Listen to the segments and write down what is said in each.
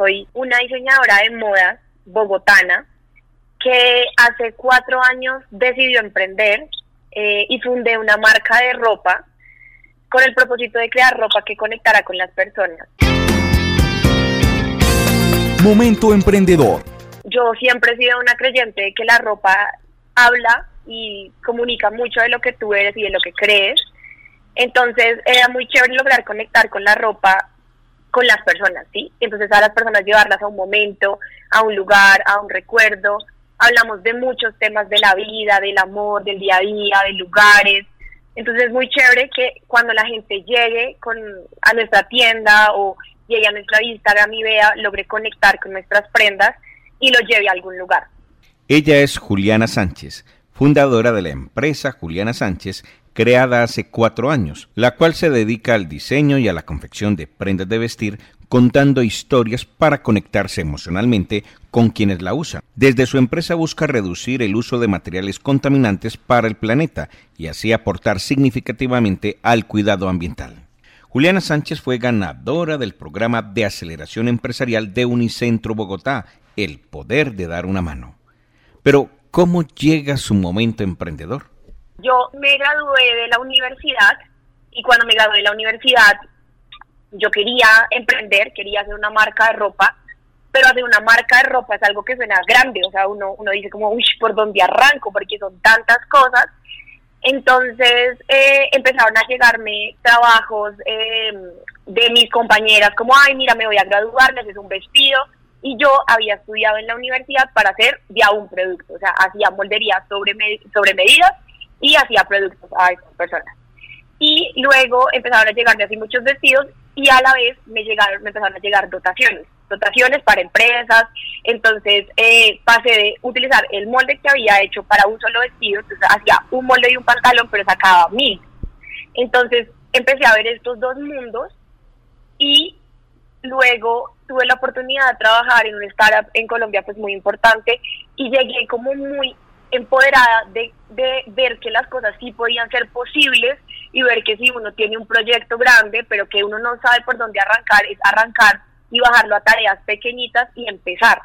soy una diseñadora de moda bogotana que hace cuatro años decidió emprender eh, y fundé una marca de ropa con el propósito de crear ropa que conectara con las personas. Momento emprendedor. Yo siempre he sido una creyente de que la ropa habla y comunica mucho de lo que tú eres y de lo que crees. Entonces era muy chévere lograr conectar con la ropa con las personas, ¿sí? Entonces a las personas llevarlas a un momento, a un lugar, a un recuerdo. Hablamos de muchos temas de la vida, del amor, del día a día, de lugares. Entonces es muy chévere que cuando la gente llegue con, a nuestra tienda o llegue a nuestra Instagram y vea, logre conectar con nuestras prendas y lo lleve a algún lugar. Ella es Juliana Sánchez, fundadora de la empresa Juliana Sánchez, creada hace cuatro años, la cual se dedica al diseño y a la confección de prendas de vestir contando historias para conectarse emocionalmente con quienes la usan. Desde su empresa busca reducir el uso de materiales contaminantes para el planeta y así aportar significativamente al cuidado ambiental. Juliana Sánchez fue ganadora del programa de aceleración empresarial de Unicentro Bogotá, El Poder de Dar una Mano. Pero, ¿cómo llega su momento emprendedor? Yo me gradué de la universidad y cuando me gradué de la universidad yo quería emprender, quería hacer una marca de ropa, pero hacer una marca de ropa es algo que suena grande, o sea, uno, uno dice como, uy, ¿por dónde arranco? Porque son tantas cosas entonces eh, empezaron a llegarme trabajos eh, de mis compañeras como, ay, mira, me voy a graduar, haces un vestido. Y yo había estudiado en la universidad para hacer ya un producto, o sea, hacía moldería sobre, sobre medidas y hacía productos a esas personas. Y luego empezaron a llegarme así muchos vestidos y a la vez me llegaron, me empezaron a llegar dotaciones, dotaciones para empresas, entonces eh, pasé de utilizar el molde que había hecho para un solo vestido, entonces hacía un molde y un pantalón, pero sacaba mil. Entonces empecé a ver estos dos mundos y luego tuve la oportunidad de trabajar en un startup en Colombia pues muy importante y llegué como muy empoderada de, de ver que las cosas sí podían ser posibles y ver que si uno tiene un proyecto grande, pero que uno no sabe por dónde arrancar, es arrancar y bajarlo a tareas pequeñitas y empezar.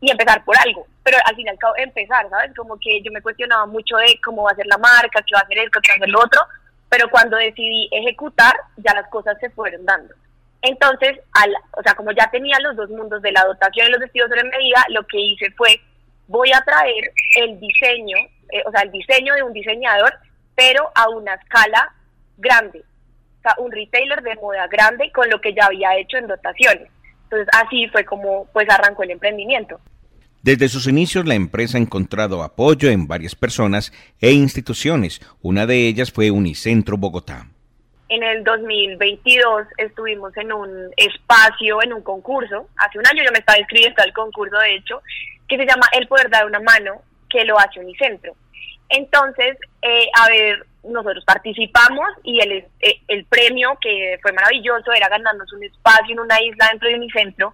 Y empezar por algo, pero al final empezar, ¿sabes? Como que yo me cuestionaba mucho de cómo va a ser la marca, qué va a hacer esto, qué va a hacer lo otro, pero cuando decidí ejecutar, ya las cosas se fueron dando. Entonces, al, o sea, como ya tenía los dos mundos de la dotación y los vestidos de medida, lo que hice fue, voy a traer el diseño, eh, o sea, el diseño de un diseñador pero a una escala grande. O sea, un retailer de moda grande con lo que ya había hecho en dotaciones. Entonces, así fue como pues arrancó el emprendimiento. Desde sus inicios, la empresa ha encontrado apoyo en varias personas e instituciones. Una de ellas fue Unicentro Bogotá. En el 2022 estuvimos en un espacio, en un concurso. Hace un año yo me estaba inscribiendo al concurso, de hecho, que se llama El Poder Dar una Mano, que lo hace Unicentro. Entonces, eh, a ver, nosotros participamos y el, eh, el premio, que fue maravilloso, era ganarnos un espacio en una isla dentro de Unicentro.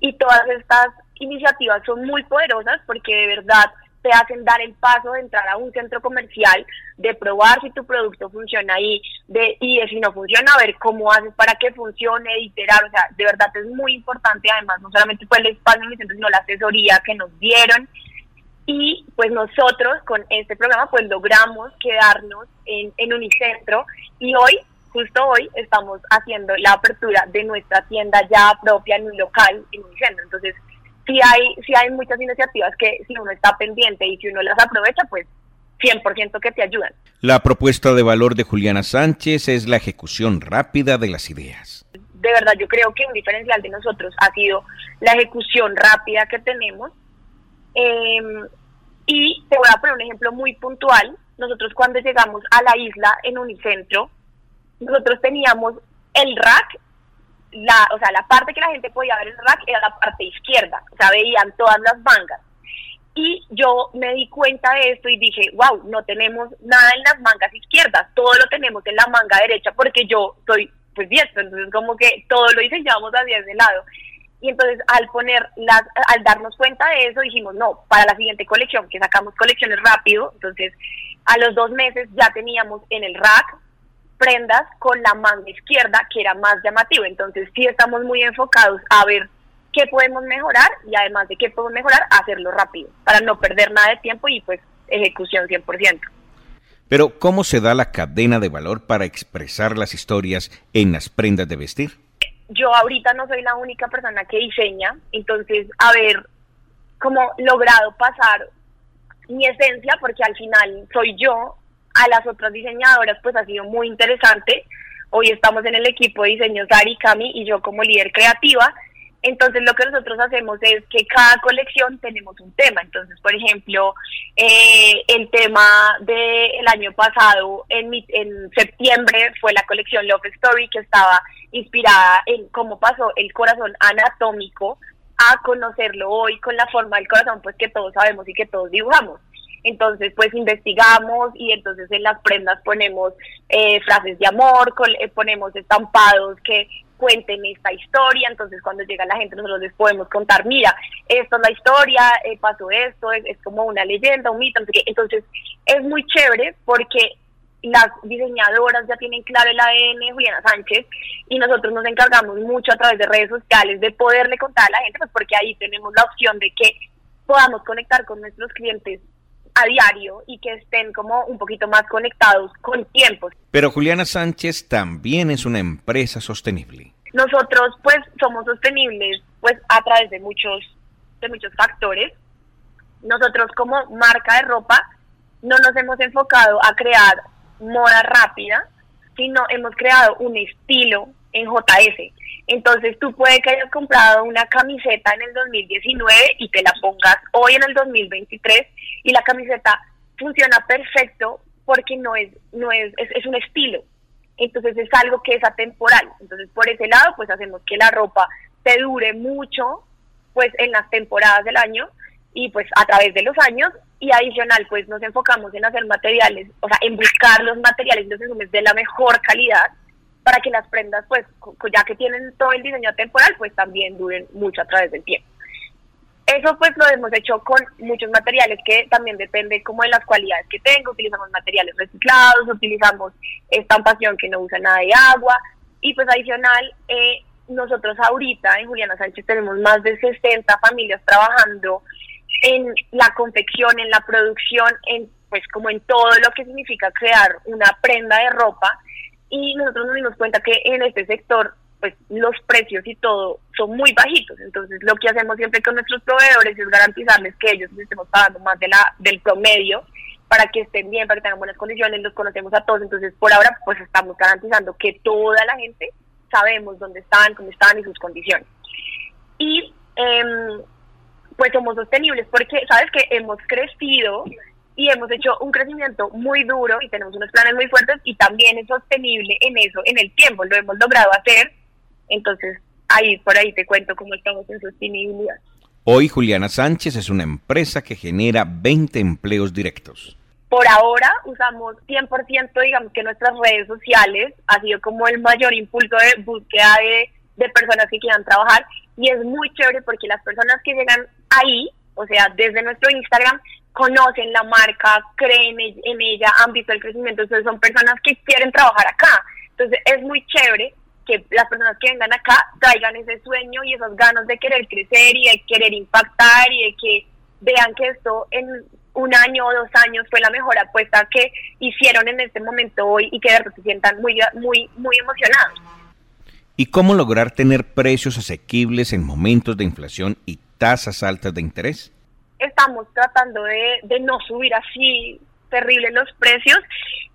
Y todas estas iniciativas son muy poderosas porque de verdad te hacen dar el paso de entrar a un centro comercial, de probar si tu producto funciona ahí, de, y de si no funciona, ver cómo haces para que funcione, iterar, o sea, de verdad es muy importante, además, no solamente fue el espacio en Unicentro, sino la asesoría que nos dieron, y pues nosotros con este programa pues logramos quedarnos en, en Unicentro y hoy, justo hoy, estamos haciendo la apertura de nuestra tienda ya propia en un local en Unicentro. Entonces, sí hay, sí hay muchas iniciativas que si uno está pendiente y si uno las aprovecha, pues 100% que te ayudan. La propuesta de valor de Juliana Sánchez es la ejecución rápida de las ideas. De verdad, yo creo que un diferencial de nosotros ha sido la ejecución rápida que tenemos Em, y te voy a poner un ejemplo muy puntual. Nosotros cuando llegamos a la isla en Unicentro, nosotros teníamos el rack, la, o sea, la parte que la gente podía ver el rack era la parte izquierda, o sea, veían todas las mangas. Y yo me di cuenta de esto y dije, wow, no tenemos nada en las mangas izquierdas, todo lo tenemos en la manga derecha porque yo soy pues diestro, entonces como que todo lo diseñamos hacia ese lado. Y entonces al poner las, al darnos cuenta de eso dijimos, no, para la siguiente colección, que sacamos colecciones rápido, entonces a los dos meses ya teníamos en el rack prendas con la manga izquierda que era más llamativo. Entonces sí estamos muy enfocados a ver qué podemos mejorar y además de qué podemos mejorar, hacerlo rápido, para no perder nada de tiempo y pues ejecución 100%. Pero, ¿cómo se da la cadena de valor para expresar las historias en las prendas de vestir? Yo ahorita no soy la única persona que diseña, entonces haber como logrado pasar mi esencia, porque al final soy yo, a las otras diseñadoras, pues ha sido muy interesante. Hoy estamos en el equipo de diseño Sari, Cami y yo como líder creativa, entonces lo que nosotros hacemos es que cada colección tenemos un tema. Entonces, por ejemplo, eh, el tema del año pasado, en, en septiembre, fue la colección Love Story que estaba inspirada en cómo pasó el corazón anatómico a conocerlo hoy con la forma del corazón, pues que todos sabemos y que todos dibujamos. Entonces, pues investigamos y entonces en las prendas ponemos eh, frases de amor, eh, ponemos estampados que cuenten esta historia, entonces cuando llega la gente nosotros les podemos contar, mira, esto es la historia, eh, pasó esto, es, como una leyenda, un mito, entonces es muy chévere porque las diseñadoras ya tienen claro el ADN Juliana Sánchez y nosotros nos encargamos mucho a través de redes sociales de poderle contar a la gente, pues porque ahí tenemos la opción de que podamos conectar con nuestros clientes a diario y que estén como un poquito más conectados con tiempos. Pero Juliana Sánchez también es una empresa sostenible. Nosotros pues somos sostenibles pues a través de muchos de muchos factores. Nosotros como marca de ropa no nos hemos enfocado a crear moda rápida, sino hemos creado un estilo en JS. Entonces tú puedes que hayas comprado una camiseta en el 2019 y te la pongas hoy en el 2023 y la camiseta funciona perfecto porque no es, no es, es, un estilo. Entonces es algo que es atemporal. Entonces por ese lado pues hacemos que la ropa te dure mucho pues en las temporadas del año y pues a través de los años y adicional pues nos enfocamos en hacer materiales, o sea, en buscar los materiales de la mejor calidad para que las prendas, pues, ya que tienen todo el diseño temporal, pues también duren mucho a través del tiempo. Eso pues lo hemos hecho con muchos materiales que también depende como de las cualidades que tengo. Utilizamos materiales reciclados, utilizamos estampación que no usa nada de agua y pues adicional, eh, nosotros ahorita en Juliana Sánchez tenemos más de 60 familias trabajando en la confección, en la producción, en pues como en todo lo que significa crear una prenda de ropa y nosotros nos dimos cuenta que en este sector pues los precios y todo son muy bajitos. Entonces, lo que hacemos siempre con nuestros proveedores es garantizarles que ellos les estemos pagando más de la del promedio para que estén bien, para que tengan buenas condiciones, los conocemos a todos. Entonces, por ahora, pues estamos garantizando que toda la gente sabemos dónde están, cómo están y sus condiciones. Y eh, pues somos sostenibles porque, ¿sabes que Hemos crecido y hemos hecho un crecimiento muy duro y tenemos unos planes muy fuertes y también es sostenible en eso, en el tiempo, lo hemos logrado hacer. Entonces, ahí por ahí te cuento cómo estamos en sostenibilidad. Hoy Juliana Sánchez es una empresa que genera 20 empleos directos. Por ahora usamos 100%, digamos que nuestras redes sociales ha sido como el mayor impulso de búsqueda de, de personas que quieran trabajar y es muy chévere porque las personas que llegan ahí, o sea, desde nuestro Instagram, conocen la marca, creen en ella, han visto el crecimiento, entonces son personas que quieren trabajar acá. Entonces es muy chévere que las personas que vengan acá traigan ese sueño y esas ganas de querer crecer y de querer impactar y de que vean que esto en un año o dos años fue la mejor apuesta que hicieron en este momento hoy y que de verdad se sientan muy, muy, muy emocionados. ¿Y cómo lograr tener precios asequibles en momentos de inflación y tasas altas de interés? Estamos tratando de, de no subir así terrible los precios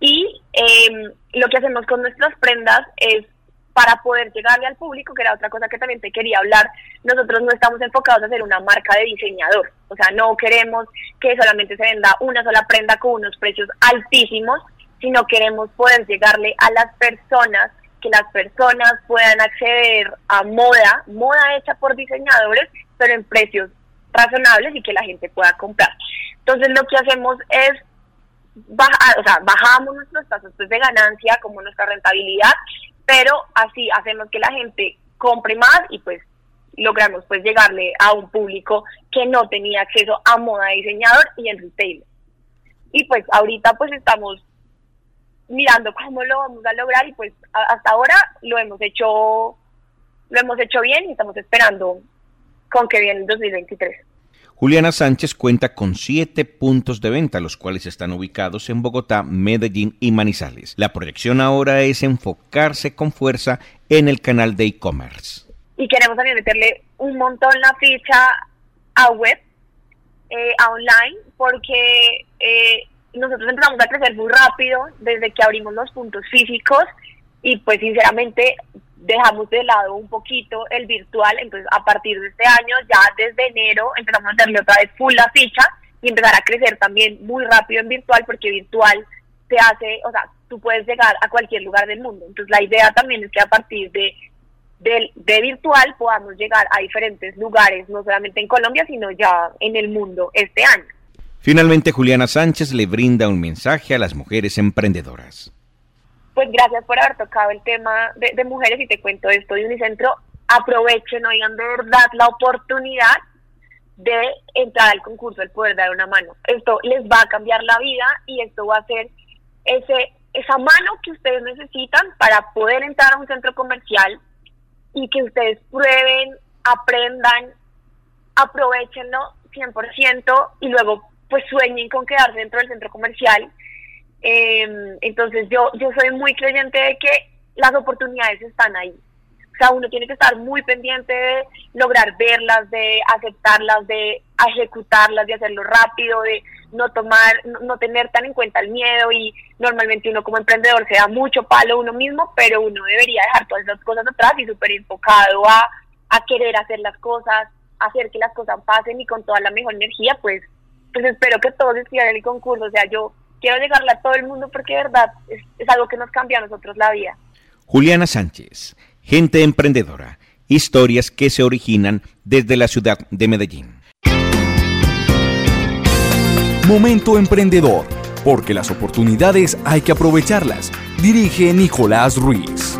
y em, lo que hacemos con nuestras prendas es para poder llegarle al público, que era otra cosa que también te quería hablar, nosotros no estamos enfocados a ser una marca de diseñador, o sea, no queremos que solamente se venda una sola prenda con unos precios altísimos, sino queremos poder llegarle a las personas, que las personas puedan acceder a moda, moda hecha por diseñadores, pero en precios razonables y que la gente pueda comprar. Entonces lo que hacemos es bajar, o sea, bajamos nuestros tasas pues, de ganancia como nuestra rentabilidad, pero así hacemos que la gente compre más y pues logramos pues llegarle a un público que no tenía acceso a moda diseñador y en retail. Y pues ahorita pues estamos mirando cómo lo vamos a lograr y pues hasta ahora lo hemos hecho lo hemos hecho bien y estamos esperando con que viene el 2023. Juliana Sánchez cuenta con siete puntos de venta, los cuales están ubicados en Bogotá, Medellín y Manizales. La proyección ahora es enfocarse con fuerza en el canal de e-commerce. Y queremos también meterle un montón la ficha a web, eh, a online, porque eh, nosotros empezamos a crecer muy rápido desde que abrimos los puntos físicos y pues sinceramente dejamos de lado un poquito el virtual, entonces a partir de este año, ya desde enero, empezamos a darle otra vez full la ficha y empezar a crecer también muy rápido en virtual, porque virtual te hace, o sea, tú puedes llegar a cualquier lugar del mundo. Entonces la idea también es que a partir de, de, de virtual podamos llegar a diferentes lugares, no solamente en Colombia, sino ya en el mundo este año. Finalmente, Juliana Sánchez le brinda un mensaje a las mujeres emprendedoras pues gracias por haber tocado el tema de, mujeres y te cuento esto de Unicentro. Aprovechen, oigan de verdad la oportunidad de entrar al concurso El Poder Dar una Mano. Esto les va a cambiar la vida y esto va a ser ese, esa mano que ustedes necesitan para poder entrar a un centro comercial y que ustedes prueben, aprendan, aprovechenlo 100% y luego pues sueñen con quedarse dentro del centro comercial eh, entonces yo, yo soy muy creyente de que las oportunidades están ahí. O sea, uno tiene que estar muy pendiente de lograr verlas, de aceptarlas, de ejecutarlas, de hacerlo rápido, de no tomar, no, tener tan en cuenta el miedo y normalmente uno como emprendedor se da mucho palo uno mismo, pero uno debería dejar todas esas cosas atrás y súper enfocado a, a querer hacer las cosas, hacer que las cosas pasen y con toda la mejor energía, pues, pues espero que todos escriban el concurso. O sea, yo quiero llegarle a todo el mundo porque de verdad es, algo que nos cambia a nosotros la vida. Juliana Sánchez, gente emprendedora, historias que se originan desde la ciudad de Medellín. Momento emprendedor, porque las oportunidades hay que aprovecharlas. Dirige Nicolás Ruiz.